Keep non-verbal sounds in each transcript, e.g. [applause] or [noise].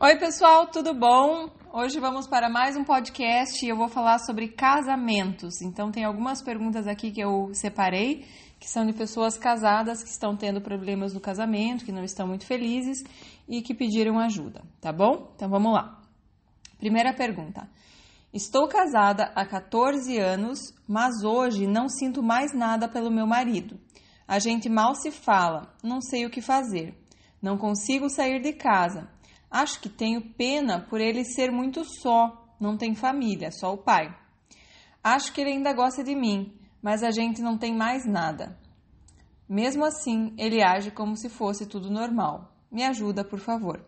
Oi, pessoal, tudo bom? Hoje vamos para mais um podcast e eu vou falar sobre casamentos. Então, tem algumas perguntas aqui que eu separei, que são de pessoas casadas que estão tendo problemas no casamento, que não estão muito felizes e que pediram ajuda, tá bom? Então, vamos lá. Primeira pergunta. Estou casada há 14 anos, mas hoje não sinto mais nada pelo meu marido. A gente mal se fala, não sei o que fazer. Não consigo sair de casa. Acho que tenho pena por ele ser muito só, não tem família, só o pai. Acho que ele ainda gosta de mim, mas a gente não tem mais nada. Mesmo assim, ele age como se fosse tudo normal. Me ajuda, por favor.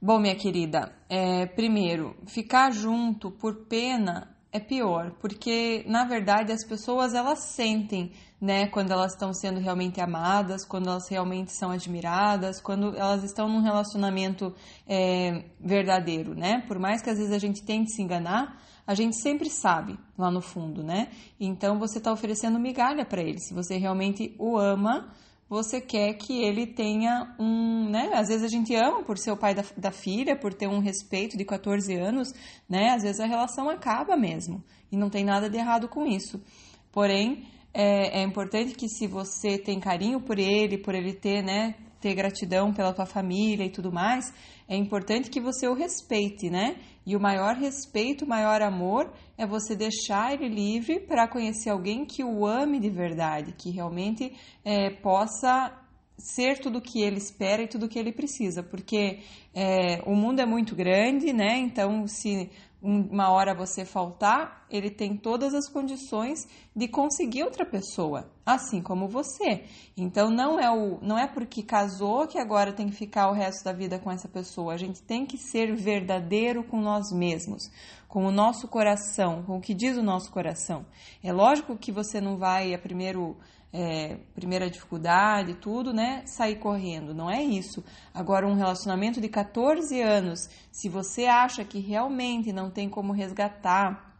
Bom, minha querida, é, primeiro, ficar junto por pena é pior, porque na verdade as pessoas elas sentem, né, quando elas estão sendo realmente amadas, quando elas realmente são admiradas, quando elas estão num relacionamento é, verdadeiro, né? Por mais que às vezes a gente tente se enganar, a gente sempre sabe lá no fundo, né? Então você está oferecendo migalha para ele. Se você realmente o ama, você quer que ele tenha um, né? Às vezes a gente ama por ser o pai da, da, filha, por ter um respeito de 14 anos, né? Às vezes a relação acaba mesmo e não tem nada de errado com isso. Porém, é, é importante que se você tem carinho por ele, por ele ter, né? Ter gratidão pela tua família e tudo mais, é importante que você o respeite, né? E o maior respeito, o maior amor é você deixar ele livre para conhecer alguém que o ame de verdade, que realmente é, possa ser tudo o que ele espera e tudo o que ele precisa, porque é, o mundo é muito grande, né? Então, se uma hora você faltar, ele tem todas as condições de conseguir outra pessoa, assim como você. Então não é o não é porque casou que agora tem que ficar o resto da vida com essa pessoa. A gente tem que ser verdadeiro com nós mesmos, com o nosso coração, com o que diz o nosso coração. É lógico que você não vai a primeiro é, primeira dificuldade, tudo, né? Sair correndo. Não é isso. Agora, um relacionamento de 14 anos, se você acha que realmente não tem como resgatar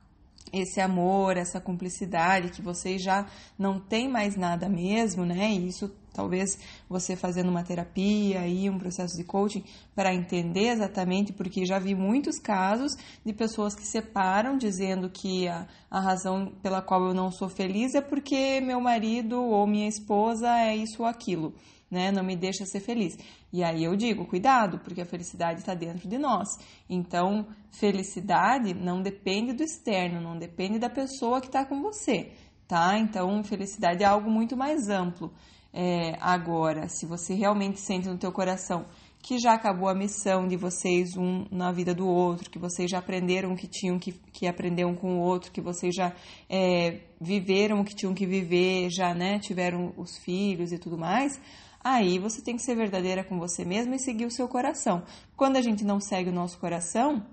esse amor, essa cumplicidade, que vocês já não tem mais nada mesmo, né? E isso talvez você fazendo uma terapia e um processo de coaching para entender exatamente, porque já vi muitos casos de pessoas que separam dizendo que a, a razão pela qual eu não sou feliz é porque meu marido ou minha esposa é isso ou aquilo. Né, não me deixa ser feliz. E aí eu digo, cuidado, porque a felicidade está dentro de nós. Então, felicidade não depende do externo, não depende da pessoa que está com você, tá? Então, felicidade é algo muito mais amplo. É, agora, se você realmente sente no teu coração que já acabou a missão de vocês um na vida do outro, que vocês já aprenderam o que tinham que, que aprender um com o outro, que vocês já é, viveram o que tinham que viver, já né, tiveram os filhos e tudo mais, aí você tem que ser verdadeira com você mesma e seguir o seu coração. Quando a gente não segue o nosso coração,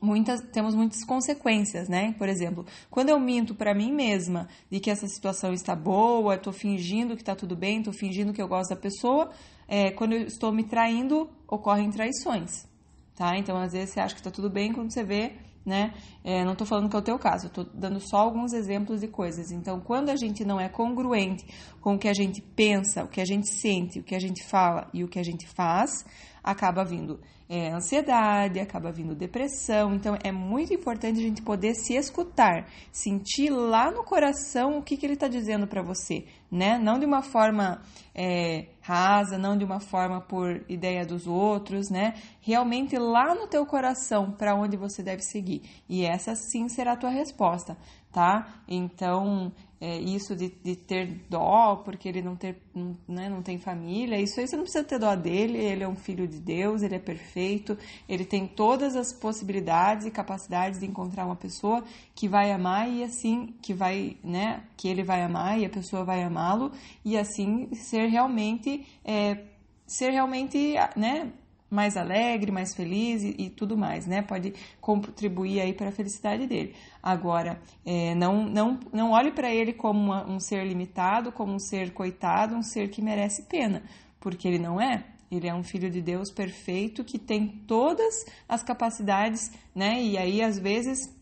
muitas temos muitas consequências, né? Por exemplo, quando eu minto para mim mesma de que essa situação está boa, estou fingindo que está tudo bem, estou fingindo que eu gosto da pessoa, é, quando eu estou me traindo, ocorrem traições, tá? Então, às vezes você acha que está tudo bem quando você vê, né? É, não estou falando que é o teu caso, estou dando só alguns exemplos de coisas. Então, quando a gente não é congruente com o que a gente pensa, o que a gente sente, o que a gente fala e o que a gente faz, acaba vindo é, ansiedade, acaba vindo depressão. Então é muito importante a gente poder se escutar, sentir lá no coração o que, que ele está dizendo para você, né? Não de uma forma é, rasa, não de uma forma por ideia dos outros, né? Realmente lá no teu coração para onde você deve seguir. E essa sim será a tua resposta, tá? Então é, isso de, de, ter dó porque ele não, ter, não, né, não tem família, isso aí você não precisa ter dó dele, ele é um filho de Deus, ele é perfeito, ele tem todas as possibilidades e capacidades de encontrar uma pessoa que vai amar e assim, que vai, né, que ele vai amar e a pessoa vai amá-lo e assim ser realmente, é, ser realmente, né, mais alegre, mais feliz e, e, tudo mais, né? Pode contribuir aí para a felicidade dele. Agora, é, não, não, não olhe para ele como uma, um ser limitado, como um ser coitado, um ser que merece pena, porque ele não é. Ele é um filho de Deus perfeito que tem todas as capacidades, né? E aí, às vezes,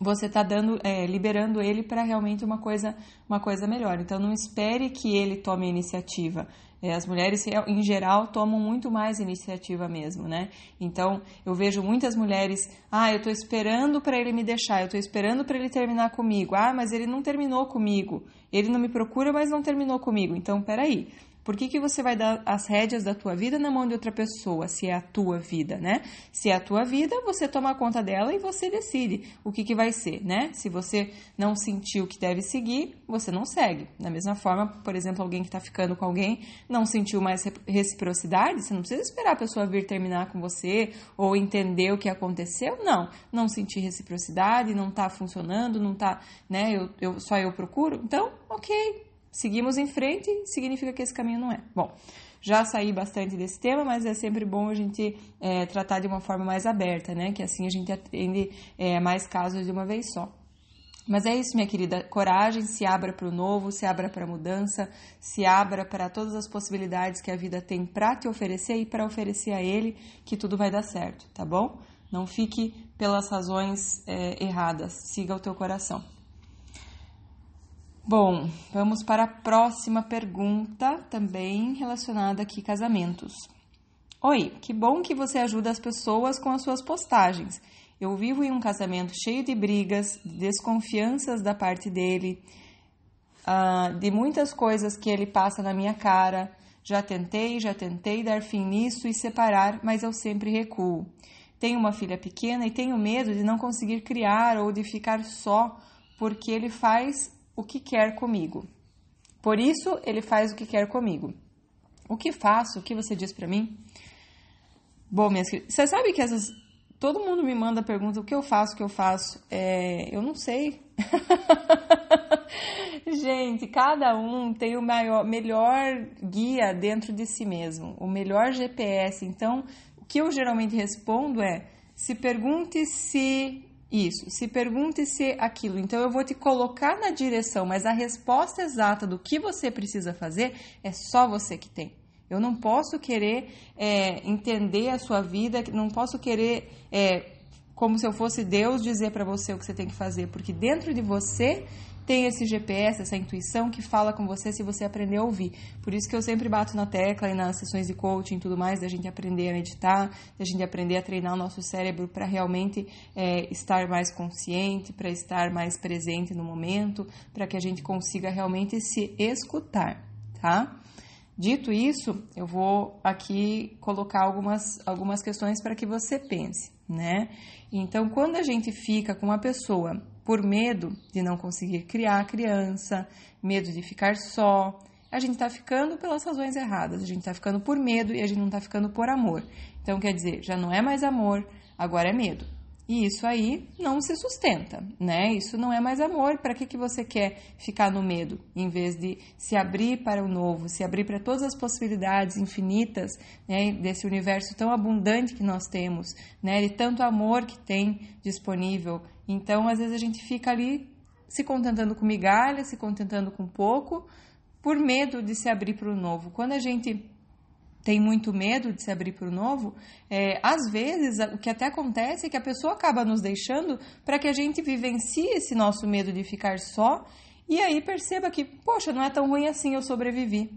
você está dando, é, liberando ele para realmente uma coisa, uma coisa melhor. Então, não espere que ele tome a iniciativa. É, as mulheres, em geral, tomam muito mais iniciativa mesmo, né? Então, eu vejo muitas mulheres, ah, eu tô esperando para ele me deixar, eu tô esperando para ele terminar comigo. Ah, mas ele não terminou comigo. Ele não me procura, mas não terminou comigo. Então, peraí. Por que, que você vai dar as rédeas da tua vida na mão de outra pessoa, se é a tua vida, né? Se é a tua vida, você toma conta dela e você decide o que, que vai ser, né? Se você não sentiu que deve seguir, você não segue. Da mesma forma, por exemplo, alguém que está ficando com alguém não sentiu mais reciprocidade, você não precisa esperar a pessoa vir terminar com você ou entender o que aconteceu. Não, não sentir reciprocidade, não está funcionando, não está, né? Eu, eu, só eu procuro. Então, ok, seguimos em frente, significa que esse caminho não é. Bom, já saí bastante desse tema, mas é sempre bom a gente é, tratar de uma forma mais aberta, né? Que assim a gente atende é, mais casos de uma vez só. Mas é isso, minha querida. Coragem, se abra para o novo, se abra para a mudança, se abra para todas as possibilidades que a vida tem para te oferecer e para oferecer a ele, que tudo vai dar certo, tá bom? Não fique pelas razões é, erradas, siga o teu coração. Bom, vamos para a próxima pergunta, também relacionada aqui casamentos. Oi, que bom que você ajuda as pessoas com as suas postagens. Eu vivo em um casamento cheio de brigas, de desconfianças da parte dele, uh, de muitas coisas que ele passa na minha cara. Já tentei, já tentei dar fim nisso e separar, mas eu sempre recuo. Tenho uma filha pequena e tenho medo de não conseguir criar ou de ficar só porque ele faz o que quer comigo. Por isso, ele faz o que quer comigo. O que faço? O que você diz para mim? Bom, minhas queridas, você sabe que essas. Todo mundo me manda pergunta o que eu faço, o que eu faço. É, eu não sei. [laughs] Gente, cada um tem o maior, melhor guia dentro de si mesmo, o melhor GPS. Então, o que eu geralmente respondo é: se pergunte se isso, se pergunte se aquilo. Então eu vou te colocar na direção, mas a resposta exata do que você precisa fazer é só você que tem. Eu não posso querer é, entender a sua vida, não posso querer, é, como se eu fosse Deus, dizer para você o que você tem que fazer, porque dentro de você tem esse GPS, essa intuição que fala com você se você aprender a ouvir. Por isso que eu sempre bato na tecla e nas sessões de coaching e tudo mais, da gente aprender a meditar, da gente aprender a treinar o nosso cérebro para realmente é, estar mais consciente, para estar mais presente no momento, para que a gente consiga realmente se escutar, tá? Dito isso, eu vou aqui colocar algumas, algumas questões para que você pense, né? Então, quando a gente fica com uma pessoa por medo de não conseguir criar a criança, medo de ficar só. A gente está ficando pelas razões erradas, a gente está ficando por medo e a gente não está ficando por amor. Então, quer dizer, já não é mais amor, agora é medo. E isso aí não se sustenta, né? Isso não é mais amor. Para que, que você quer ficar no medo, em vez de se abrir para o novo, se abrir para todas as possibilidades infinitas né, desse universo tão abundante que nós temos, né? De tanto amor que tem disponível. Então, às vezes a gente fica ali se contentando com migalha, se contentando com pouco, por medo de se abrir para o novo. Quando a gente tem muito medo de se abrir para o novo, é, às vezes o que até acontece é que a pessoa acaba nos deixando para que a gente vivencie esse nosso medo de ficar só e aí perceba que, poxa, não é tão ruim assim, eu sobrevivi,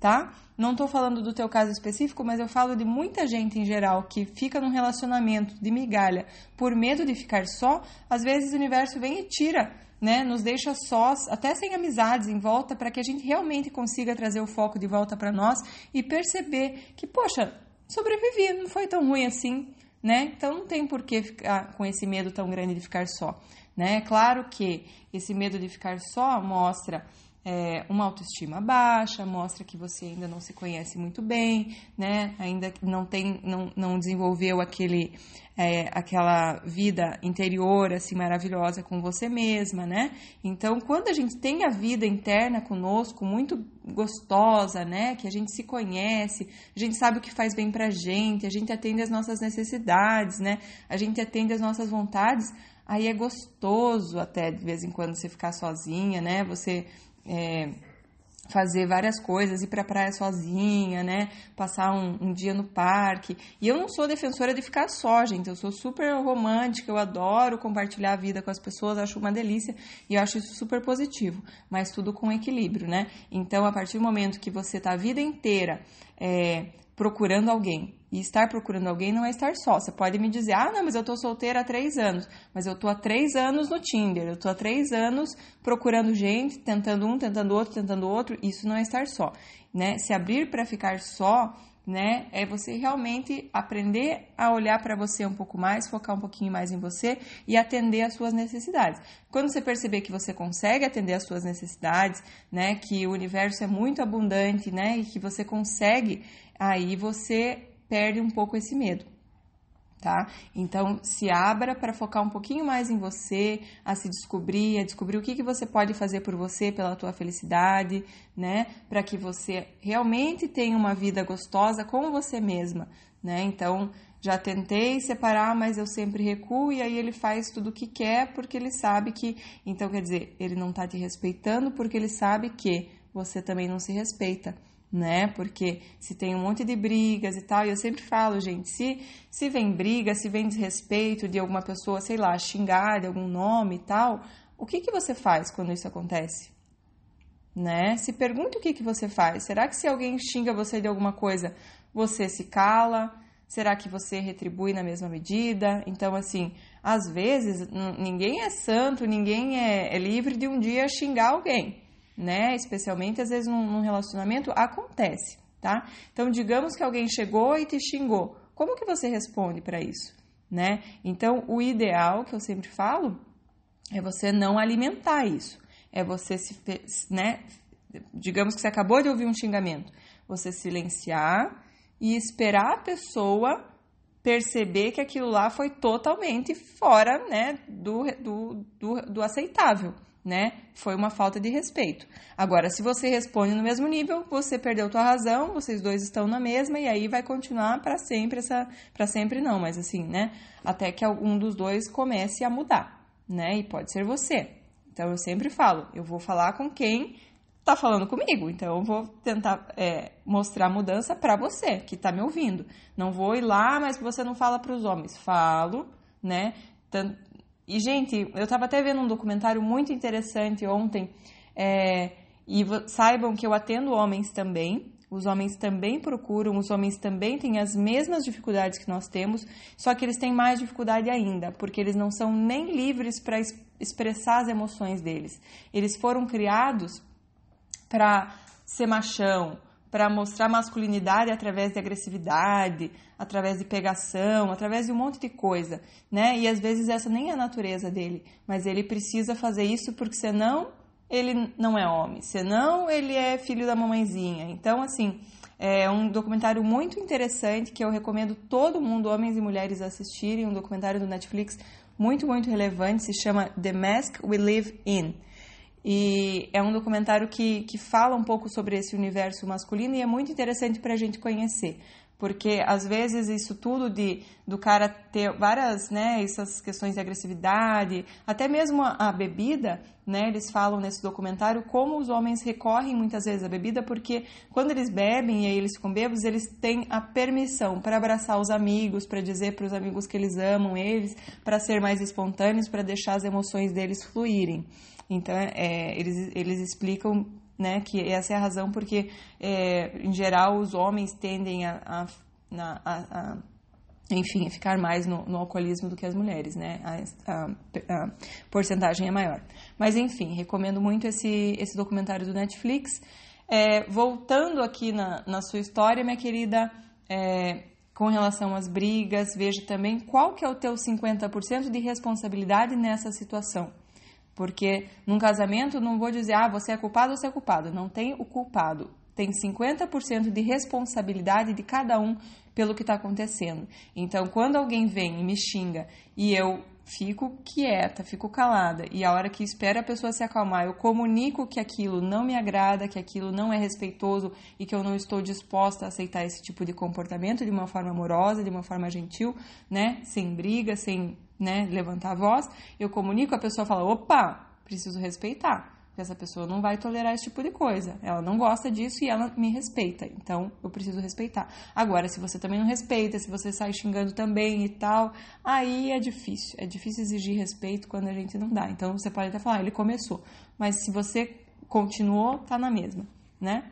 tá? Não estou falando do teu caso específico, mas eu falo de muita gente em geral que fica num relacionamento de migalha por medo de ficar só, às vezes o universo vem e tira né, nos deixa sós, até sem amizades em volta, para que a gente realmente consiga trazer o foco de volta para nós e perceber que, poxa, sobrevivi, não foi tão ruim assim, né? Então não tem por que ficar com esse medo tão grande de ficar só, né? Claro que esse medo de ficar só mostra é, uma autoestima baixa, mostra que você ainda não se conhece muito bem, né? Ainda não tem, não, não desenvolveu aquele, é, aquela vida interior assim maravilhosa com você mesma, né? Então, quando a gente tem a vida interna conosco muito gostosa, né? Que a gente se conhece, a gente sabe o que faz bem pra gente, a gente atende as nossas necessidades, né? A gente atende as nossas vontades. Aí é gostoso até de vez em quando você ficar sozinha, né? Você é, fazer várias coisas, ir para a praia sozinha, né? Passar um, um, dia no parque. E eu não sou defensora de ficar só, gente. Eu sou super romântica, eu adoro compartilhar a vida com as pessoas, acho uma delícia e eu acho isso super positivo. Mas tudo com equilíbrio, né? Então, a partir do momento que você tá a vida inteira é, procurando alguém. E estar procurando alguém não é estar só. Você pode me dizer, ah, não, mas eu tô solteira há três anos. Mas eu tô há três anos no Tinder, eu tô há três anos procurando gente, tentando um, tentando outro, tentando outro. Isso não é estar só. Né? Se abrir para ficar só né? É você realmente aprender a olhar para você um pouco mais, focar um pouquinho mais em você e atender às suas necessidades. Quando você perceber que você consegue atender às suas necessidades, né? Que o universo é muito abundante, né? E que você consegue, aí você perde um pouco esse medo tá? Então, se abra para focar um pouquinho mais em você, a se descobrir, a descobrir o que, que você pode fazer por você, pela tua felicidade, né? Para que você realmente tenha uma vida gostosa com você mesma, né? Então, já tentei separar, mas eu sempre recuo e aí ele faz tudo o que quer porque ele sabe que, então quer dizer, ele não está te respeitando porque ele sabe que você também não se respeita né? Porque se tem um monte de brigas e tal, e eu sempre falo, gente, se, se vem briga, se vem desrespeito de alguma pessoa, sei lá, xingar de algum nome e tal, o que, que você faz quando isso acontece? Né? Se pergunta o que, que você faz. Será que se alguém xinga você de alguma coisa, você se cala? Será que você retribui na mesma medida? Então, assim, às vezes, ninguém é santo, ninguém é, é livre de um dia xingar alguém né? Especialmente às vezes num, num relacionamento acontece, tá? Então, digamos que alguém chegou e te xingou. Como que você responde para isso, né? Então, o ideal que eu sempre falo é você não alimentar isso. É você se, né? Digamos que você acabou de ouvir um xingamento, você silenciar e esperar a pessoa perceber que aquilo lá foi totalmente fora, né, do, do, do, do aceitável né? Foi uma falta de respeito. Agora, se você responde no mesmo nível, você perdeu tua razão, vocês dois estão na mesma e aí vai continuar para sempre essa para sempre não, mas assim, né? Até que algum dos dois comece a mudar, né? E pode ser você. Então eu sempre falo, eu vou falar com quem tá falando comigo, então eu vou tentar é, mostrar a mudança para você que tá me ouvindo. Não vou ir lá, mas você não fala para os homens. Falo, né? E, gente, eu estava até vendo um documentário muito interessante ontem, é, e saibam que eu atendo homens também, os homens também procuram, os homens também têm as mesmas dificuldades que nós temos, só que eles têm mais dificuldade ainda, porque eles não são nem livres para expressar as emoções deles. Eles foram criados para ser machão, para mostrar masculinidade através de agressividade, através de pegação, através de um monte de coisa, né? E às vezes essa nem é a natureza dele, mas ele precisa fazer isso porque senão ele não é homem, senão ele é filho da mamãezinha. Então, assim, é um documentário muito interessante que eu recomendo todo mundo, homens e mulheres, assistirem, um documentário do Netflix muito, muito relevante, se chama The Mask We Live In. E é um documentário que, que fala um pouco sobre esse universo masculino e é muito interessante para a gente conhecer. Porque às vezes isso tudo de do cara ter várias, né, essas questões de agressividade, até mesmo a, a bebida, né, eles falam nesse documentário como os homens recorrem muitas vezes à bebida, porque quando eles bebem e aí eles ficam bêbados, eles têm a permissão para abraçar os amigos, para dizer para os amigos que eles amam eles, para ser mais espontâneos, para deixar as emoções deles fluírem. Então, é, eles, eles explicam né, que essa é a razão porque, é, em geral, os homens tendem a, a, a, a enfim, a ficar mais no, no, alcoolismo do que as mulheres, né? A, porcentagem é maior. Mas, enfim, recomendo muito esse, esse documentário do Netflix. É, voltando aqui na, na sua história, minha querida, é, com relação às brigas, veja também qual que é o teu 50% de responsabilidade nessa situação. Porque num casamento não vou dizer, ah, você é culpado ou você é culpado. Não tem o culpado. Tem 50% de responsabilidade de cada um pelo que está acontecendo. Então, quando alguém vem e me xinga e eu fico quieta, fico calada, e a hora que espera a pessoa se acalmar, eu comunico que aquilo não me agrada, que aquilo não é respeitoso e que eu não estou disposta a aceitar esse tipo de comportamento de uma forma amorosa, de uma forma gentil, né? Sem briga, sem né, levantar a voz, eu comunico, a pessoa fala, opa, preciso respeitar. Porque essa pessoa não vai tolerar esse tipo de coisa. Ela não gosta disso e ela me respeita. Então, eu preciso respeitar. Agora, se você também não respeita, se você sai xingando também e tal, aí é difícil. É difícil exigir respeito quando a gente não dá. Então, você pode até falar, ah, ele começou. Mas se você continuou, tá na mesma, né?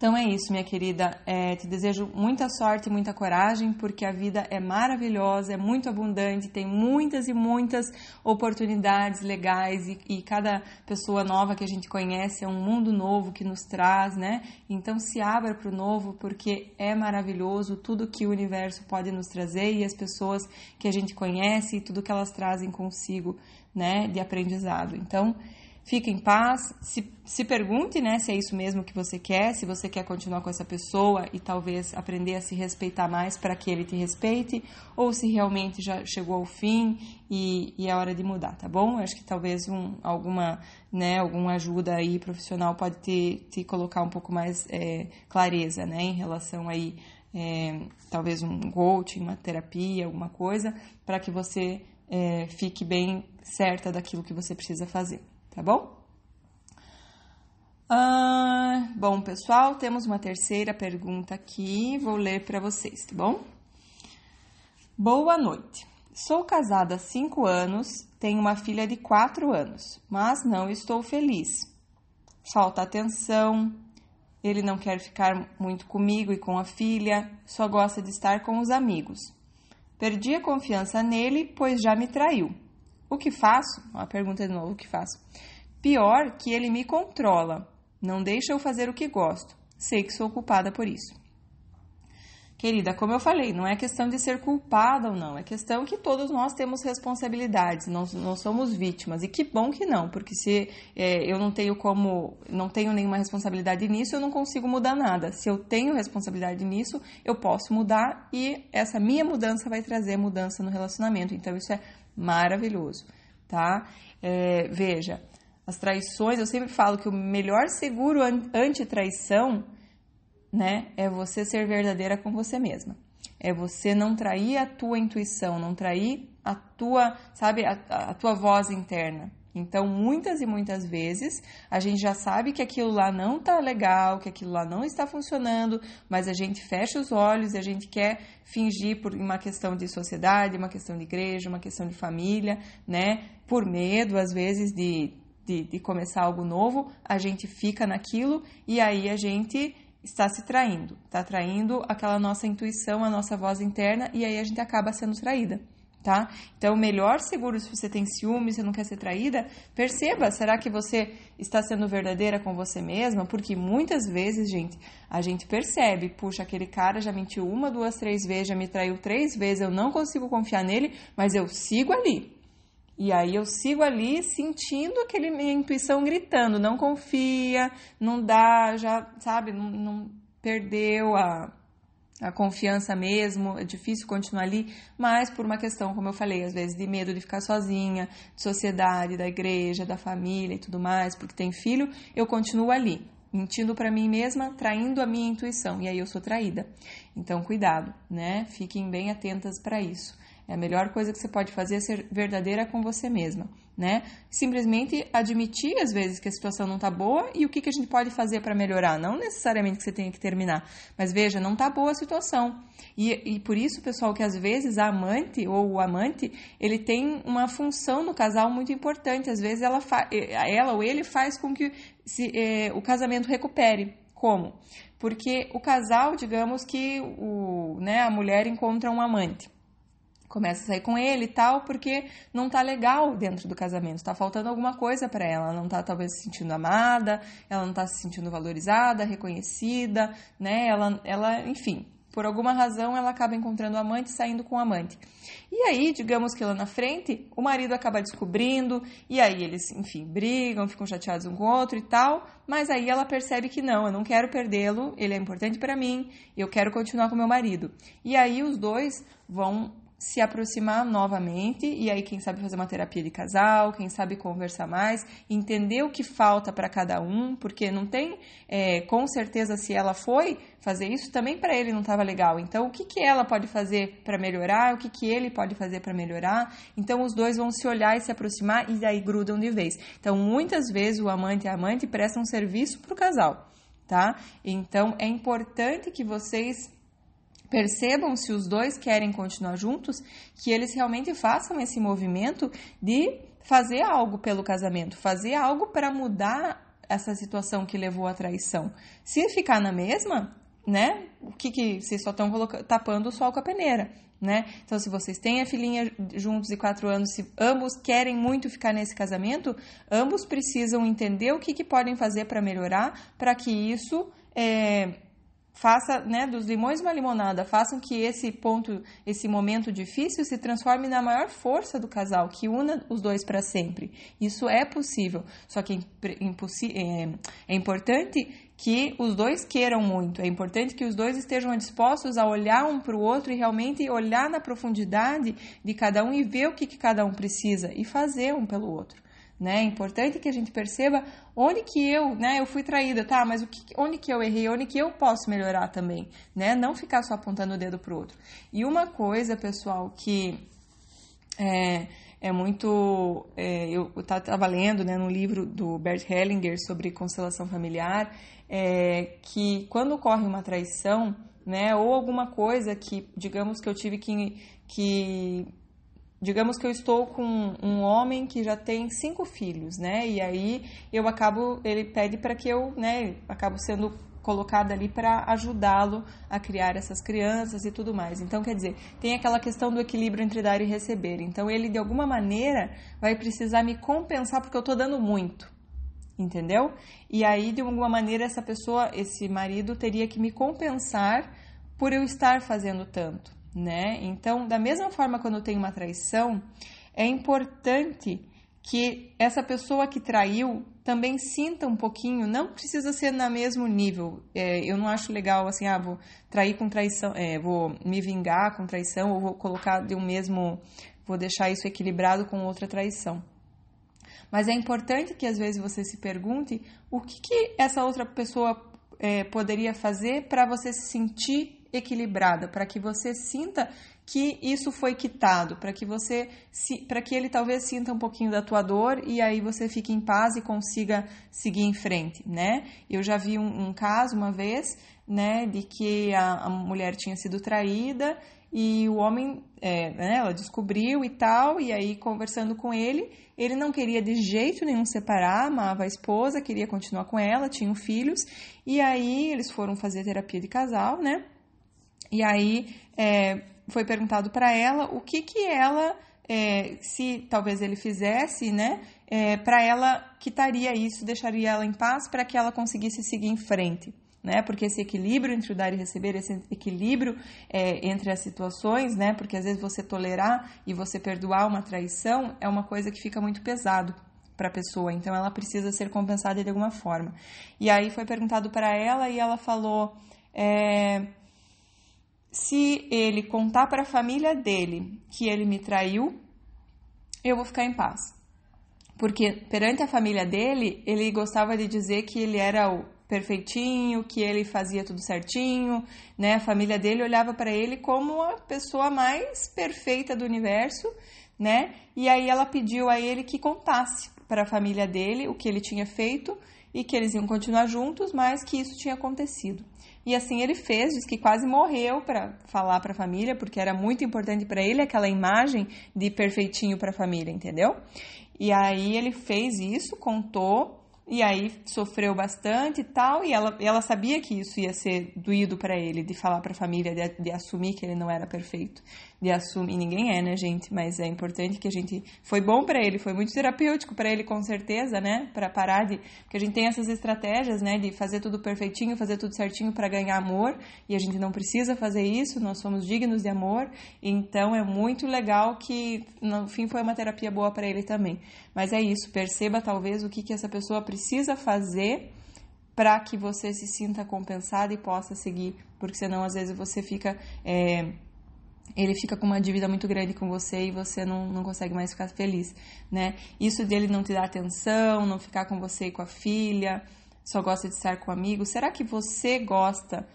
Então é isso, minha querida. É, te desejo muita sorte e muita coragem, porque a vida é maravilhosa, é muito abundante, tem muitas e muitas oportunidades legais e, e, cada pessoa nova que a gente conhece é um mundo novo que nos traz, né? Então se abra para o novo, porque é maravilhoso tudo que o universo pode nos trazer e as pessoas que a gente conhece e tudo que elas trazem consigo, né? De aprendizado. Então Fique em paz, se, se pergunte né, se é isso mesmo que você quer, se você quer continuar com essa pessoa e talvez aprender a se respeitar mais para que ele te respeite, ou se realmente já chegou ao fim e, e é hora de mudar, tá bom? acho que talvez um, alguma, né, alguma ajuda aí profissional pode te, te colocar um pouco mais é, clareza né, em relação aí, é, talvez um coaching, uma terapia, alguma coisa, para que você é, fique bem certa daquilo que você precisa fazer tá bom? Ah, bom, pessoal, temos uma terceira pergunta aqui, vou ler para vocês, tá bom? Boa noite. Sou casada há cinco anos, tenho uma filha de quatro anos, mas não estou feliz. Falta atenção, ele não quer ficar muito comigo e com a filha, só gosta de estar com os amigos. Perdi a confiança nele, pois já me traiu. O que faço? Uma pergunta de novo: o que faço? Pior que ele me controla, não deixa eu fazer o que gosto. Sei que sou culpada por isso. Querida, como eu falei, não é questão de ser culpada ou não, é questão que todos nós temos responsabilidades, não, não somos vítimas. E que bom que não, porque se é, eu não tenho como, não tenho nenhuma responsabilidade nisso, eu não consigo mudar nada. Se eu tenho responsabilidade nisso, eu posso mudar e essa minha mudança vai trazer mudança no relacionamento. Então isso é maravilhoso, tá? É, veja, as traições, eu sempre falo que o melhor seguro anti-traição, né, é você ser verdadeira com você mesma. É você não trair a tua intuição, não trair a tua, sabe, a, a tua voz interna. Então, muitas e muitas vezes, a gente já sabe que aquilo lá não tá legal, que aquilo lá não está funcionando, mas a gente fecha os olhos e a gente quer fingir por uma questão de sociedade, uma questão de igreja, uma questão de família, né? Por medo, às vezes, de, de, de começar algo novo, a gente fica naquilo e aí a gente está se traindo, está traindo aquela nossa intuição, a nossa voz interna e aí a gente acaba sendo traída tá? Então, o melhor seguro se você tem ciúme, você não quer ser traída, perceba, será que você está sendo verdadeira com você mesma? Porque muitas vezes, gente, a gente percebe, puxa, aquele cara já mentiu uma, duas, três vezes, já me traiu três vezes, eu não consigo confiar nele, mas eu sigo ali. E aí eu sigo ali sentindo aquele minha intuição gritando, não confia, não dá, já, sabe, não, não perdeu a a confiança mesmo, é difícil continuar ali, mas por uma questão, como eu falei, às vezes de medo de ficar sozinha, de sociedade, da igreja, da família e tudo mais, porque tem filho, eu continuo ali, mentindo para mim mesma, traindo a minha intuição, e aí eu sou traída. Então, cuidado, né? Fiquem bem atentas para isso. A melhor coisa que você pode fazer é ser verdadeira com você mesma, né? Simplesmente admitir às vezes que a situação não tá boa e o que, que a gente pode fazer para melhorar. Não necessariamente que você tenha que terminar, mas veja, não tá boa a situação. E, e por isso, pessoal, que às vezes a amante ou o amante ele tem uma função no casal muito importante. Às vezes ela, ela ou ele faz com que se, eh, o casamento recupere. Como? Porque o casal, digamos que o, né, a mulher encontra um amante começa a sair com ele e tal, porque não tá legal dentro do casamento, tá faltando alguma coisa para ela, ela não tá talvez se sentindo amada, ela não tá se sentindo valorizada, reconhecida, né? Ela, ela, enfim, por alguma razão ela acaba encontrando o amante, saindo com o amante. E aí, digamos que lá na frente, o marido acaba descobrindo, e aí eles, enfim, brigam, ficam chateados um com o outro e tal, mas aí ela percebe que não, eu não quero perdê-lo, ele é importante para mim, eu quero continuar com meu marido. E aí os dois vão se aproximar novamente e aí quem sabe fazer uma terapia de casal, quem sabe conversar mais, entender o que falta para cada um, porque não tem, é, com certeza, se ela foi fazer isso, também para ele não estava legal. Então, o que, que ela pode fazer para melhorar, o que, que ele pode fazer para melhorar? Então, os dois vão se olhar e se aproximar e aí grudam de vez. Então, muitas vezes o amante e a amante prestam serviço para o casal, tá? Então, é importante que vocês percebam se os dois querem continuar juntos, que eles realmente façam esse movimento de fazer algo pelo casamento, fazer algo para mudar essa situação que levou à traição. Se ficar na mesma, né? O que que vocês só estão tapando o sol com a peneira, né? Então, se vocês têm a filhinha juntos e quatro anos, se ambos querem muito ficar nesse casamento, ambos precisam entender o que, que podem fazer para melhorar, para que isso é, faça, né, dos limões uma limonada, façam que esse ponto, esse momento difícil se transforme na maior força do casal, que una os dois para sempre. Isso é possível, só que é, é, é importante que os dois queiram muito, é importante que os dois estejam dispostos a olhar um para o outro e realmente olhar na profundidade de cada um e ver o que, que cada um precisa e fazer um pelo outro né? É importante que a gente perceba onde que eu, né? Eu fui traída, tá? Mas o que, onde que eu errei, onde que eu posso melhorar também, né? Não ficar só apontando o dedo pro outro. E uma coisa, pessoal, que é, é muito. É, eu estava lendo né, no livro do Bert Hellinger sobre constelação familiar, é, que quando ocorre uma traição, né, ou alguma coisa que, digamos que eu tive que, que digamos que eu estou com um homem que já tem cinco filhos, né? E aí eu acabo, ele pede para que eu, né, acabo sendo colocada ali para ajudá-lo a criar essas crianças e tudo mais. Então, quer dizer, tem aquela questão do equilíbrio entre dar e receber. Então, ele de alguma maneira vai precisar me compensar porque eu estou dando muito. Entendeu? E aí, de alguma maneira, essa pessoa, esse marido, teria que me compensar por eu estar fazendo tanto né? Então, da mesma forma, quando tem uma traição, é importante que essa pessoa que traiu também sinta um pouquinho, não precisa ser no mesmo nível. É, eu não acho legal assim, ah, vou trair com traição, é, vou me vingar com traição, ou vou colocar de um mesmo, vou deixar isso equilibrado com outra traição. Mas é importante que às vezes você se pergunte o que, que essa outra pessoa é, poderia fazer para você se sentir equilibrada, para que você sinta que isso foi quitado, para que você para que ele talvez sinta um pouquinho da tua dor e aí você fique em paz e consiga seguir em frente, né? Eu já vi um, um caso uma vez, né, de que a, a mulher tinha sido traída e o homem, é, né, ela descobriu e tal, e aí conversando com ele, ele não queria de jeito nenhum separar, amava a esposa, queria continuar com ela, tinham filhos, e aí eles foram fazer terapia de casal, né? E aí é, foi perguntado para ela o que que ela, é, se talvez ele fizesse, né, é, para ela quitaria isso, deixaria ela em paz para que ela conseguisse seguir em frente. Né? Porque esse equilíbrio entre o dar e receber, esse equilíbrio é, entre as situações, né? Porque às vezes você tolerar e você perdoar uma traição é uma coisa que fica muito pesado para a pessoa, então ela precisa ser compensada de alguma forma. E aí foi perguntado para ela e ela falou: é, se ele contar para a família dele que ele me traiu, eu vou ficar em paz. Porque perante a família dele, ele gostava de dizer que ele era o perfeitinho, que ele fazia tudo certinho, né? A família dele olhava para ele como a pessoa mais perfeita do universo, né? E aí ela pediu a ele que contasse para a família dele o que ele tinha feito e que eles iam continuar juntos, mas que isso tinha acontecido. E assim ele fez, diz que quase morreu para falar para a família, porque era muito importante para ele aquela imagem de perfeitinho para a família, entendeu? E aí ele fez isso, contou e aí sofreu bastante e tal, e ela, ela sabia que isso ia ser doído para ele, de falar para a família, de, de, assumir que ele não era perfeito, de assumir, ninguém é, né, gente, mas é importante que a gente, foi bom para ele, foi muito terapêutico para ele com certeza, né, para parar de, porque a gente tem essas estratégias, né, de fazer tudo perfeitinho, fazer tudo certinho para ganhar amor, e a gente não precisa fazer isso, nós somos dignos de amor, então é muito legal que no fim foi uma terapia boa para ele também. Mas é isso, perceba talvez o que, que essa pessoa precisa fazer para que você se sinta compensado e possa seguir, porque senão às vezes você fica é, ele fica com uma dívida muito grande com você e você não, não consegue mais ficar feliz, né? Isso dele não te dar atenção, não ficar com você e com a filha, só gosta de estar com amigos. Será que você gosta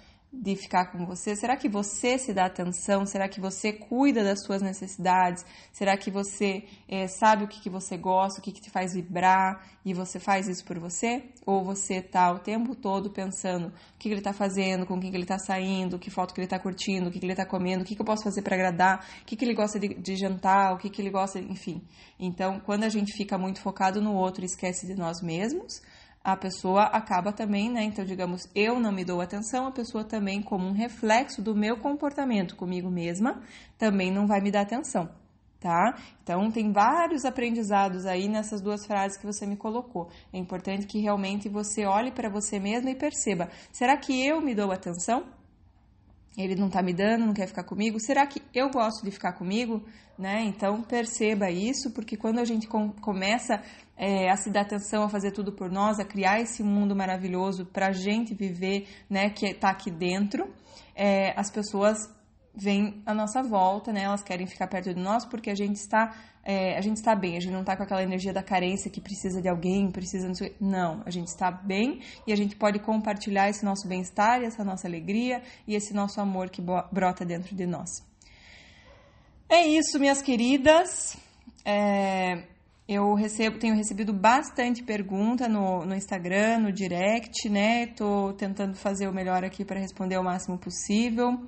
de ficar com você? Será que você se dá atenção? Será que você cuida das suas necessidades? Será que você é, sabe o que, que você gosta, o que, que te faz vibrar e você faz isso por você? Ou você tá o tempo todo pensando o que, que ele tá fazendo, com quem que ele tá saindo, que foto que ele tá curtindo, o que, que ele tá comendo, o que, que eu posso fazer para agradar, o que, que ele gosta de, de jantar, o que, que ele gosta, enfim. Então, quando a gente fica muito focado no outro e esquece de nós mesmos, a pessoa acaba também, né? Então, digamos, eu não me dou atenção, a pessoa também, como um reflexo do meu comportamento comigo mesma, também não vai me dar atenção, tá? Então, tem vários aprendizados aí nessas duas frases que você me colocou. É importante que realmente você olhe para você mesma e perceba: será que eu me dou atenção? Ele não tá me dando, não quer ficar comigo? Será que eu gosto de ficar comigo? Né? Então perceba isso, porque quando a gente com, começa é, a se dar atenção a fazer tudo por nós, a criar esse mundo maravilhoso para a gente viver, né, que está aqui dentro, é, as pessoas vêm à nossa volta, né? Elas querem ficar perto de nós porque a gente está é, a gente está bem, a gente não está com aquela energia da carência que precisa de alguém, precisa não, não, a gente está bem e a gente pode compartilhar esse nosso bem-estar, essa nossa alegria e esse nosso amor que brota dentro de nós. É isso, minhas queridas. É, eu recebo, tenho recebido bastante pergunta no, no Instagram, no direct, né? Tô tentando fazer o melhor aqui para responder o máximo possível.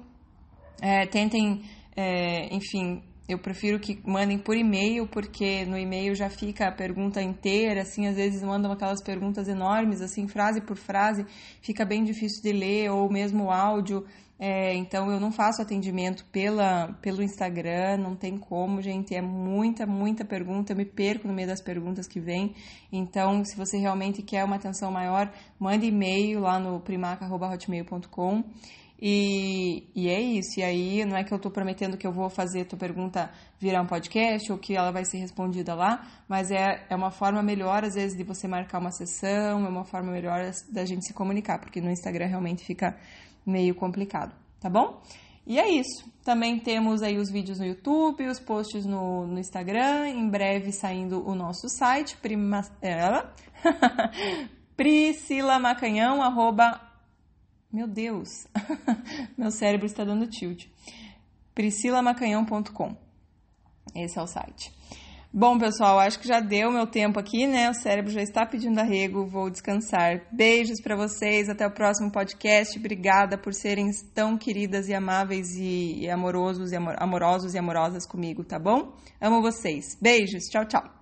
É, tentem, é, enfim, eu prefiro que mandem por e-mail, porque no e-mail já fica a pergunta inteira, assim, às vezes mandam aquelas perguntas enormes, assim, frase por frase, fica bem difícil de ler, ou mesmo áudio. É, então eu não faço atendimento pela, pelo Instagram, não tem como, gente. É muita, muita pergunta, eu me perco no meio das perguntas que vem. Então, se você realmente quer uma atenção maior, mande e-mail lá no primaca.hotmail.com. E, e é isso. E aí, não é que eu estou prometendo que eu vou fazer tua pergunta virar um podcast ou que ela vai ser respondida lá, mas é, é uma forma melhor, às vezes, de você marcar uma sessão, é uma forma melhor da gente se comunicar, porque no Instagram realmente fica meio complicado, tá bom? E é isso. Também temos aí os vídeos no YouTube, os posts no, no Instagram, em breve saindo o nosso site, prima, ela, [laughs] Priscila Macanhão, arroba, meu Deus, [laughs] meu cérebro está dando tilt, priscilamacanhão.com, esse é o site. Bom, pessoal, acho que já deu meu tempo aqui, né? O cérebro já está pedindo arrego, vou descansar. Beijos para vocês, até o próximo podcast. Obrigada por serem tão queridas e amáveis e, amorosos e amor, amorosos e amorosas comigo, tá bom? Amo vocês. Beijos, tchau, tchau.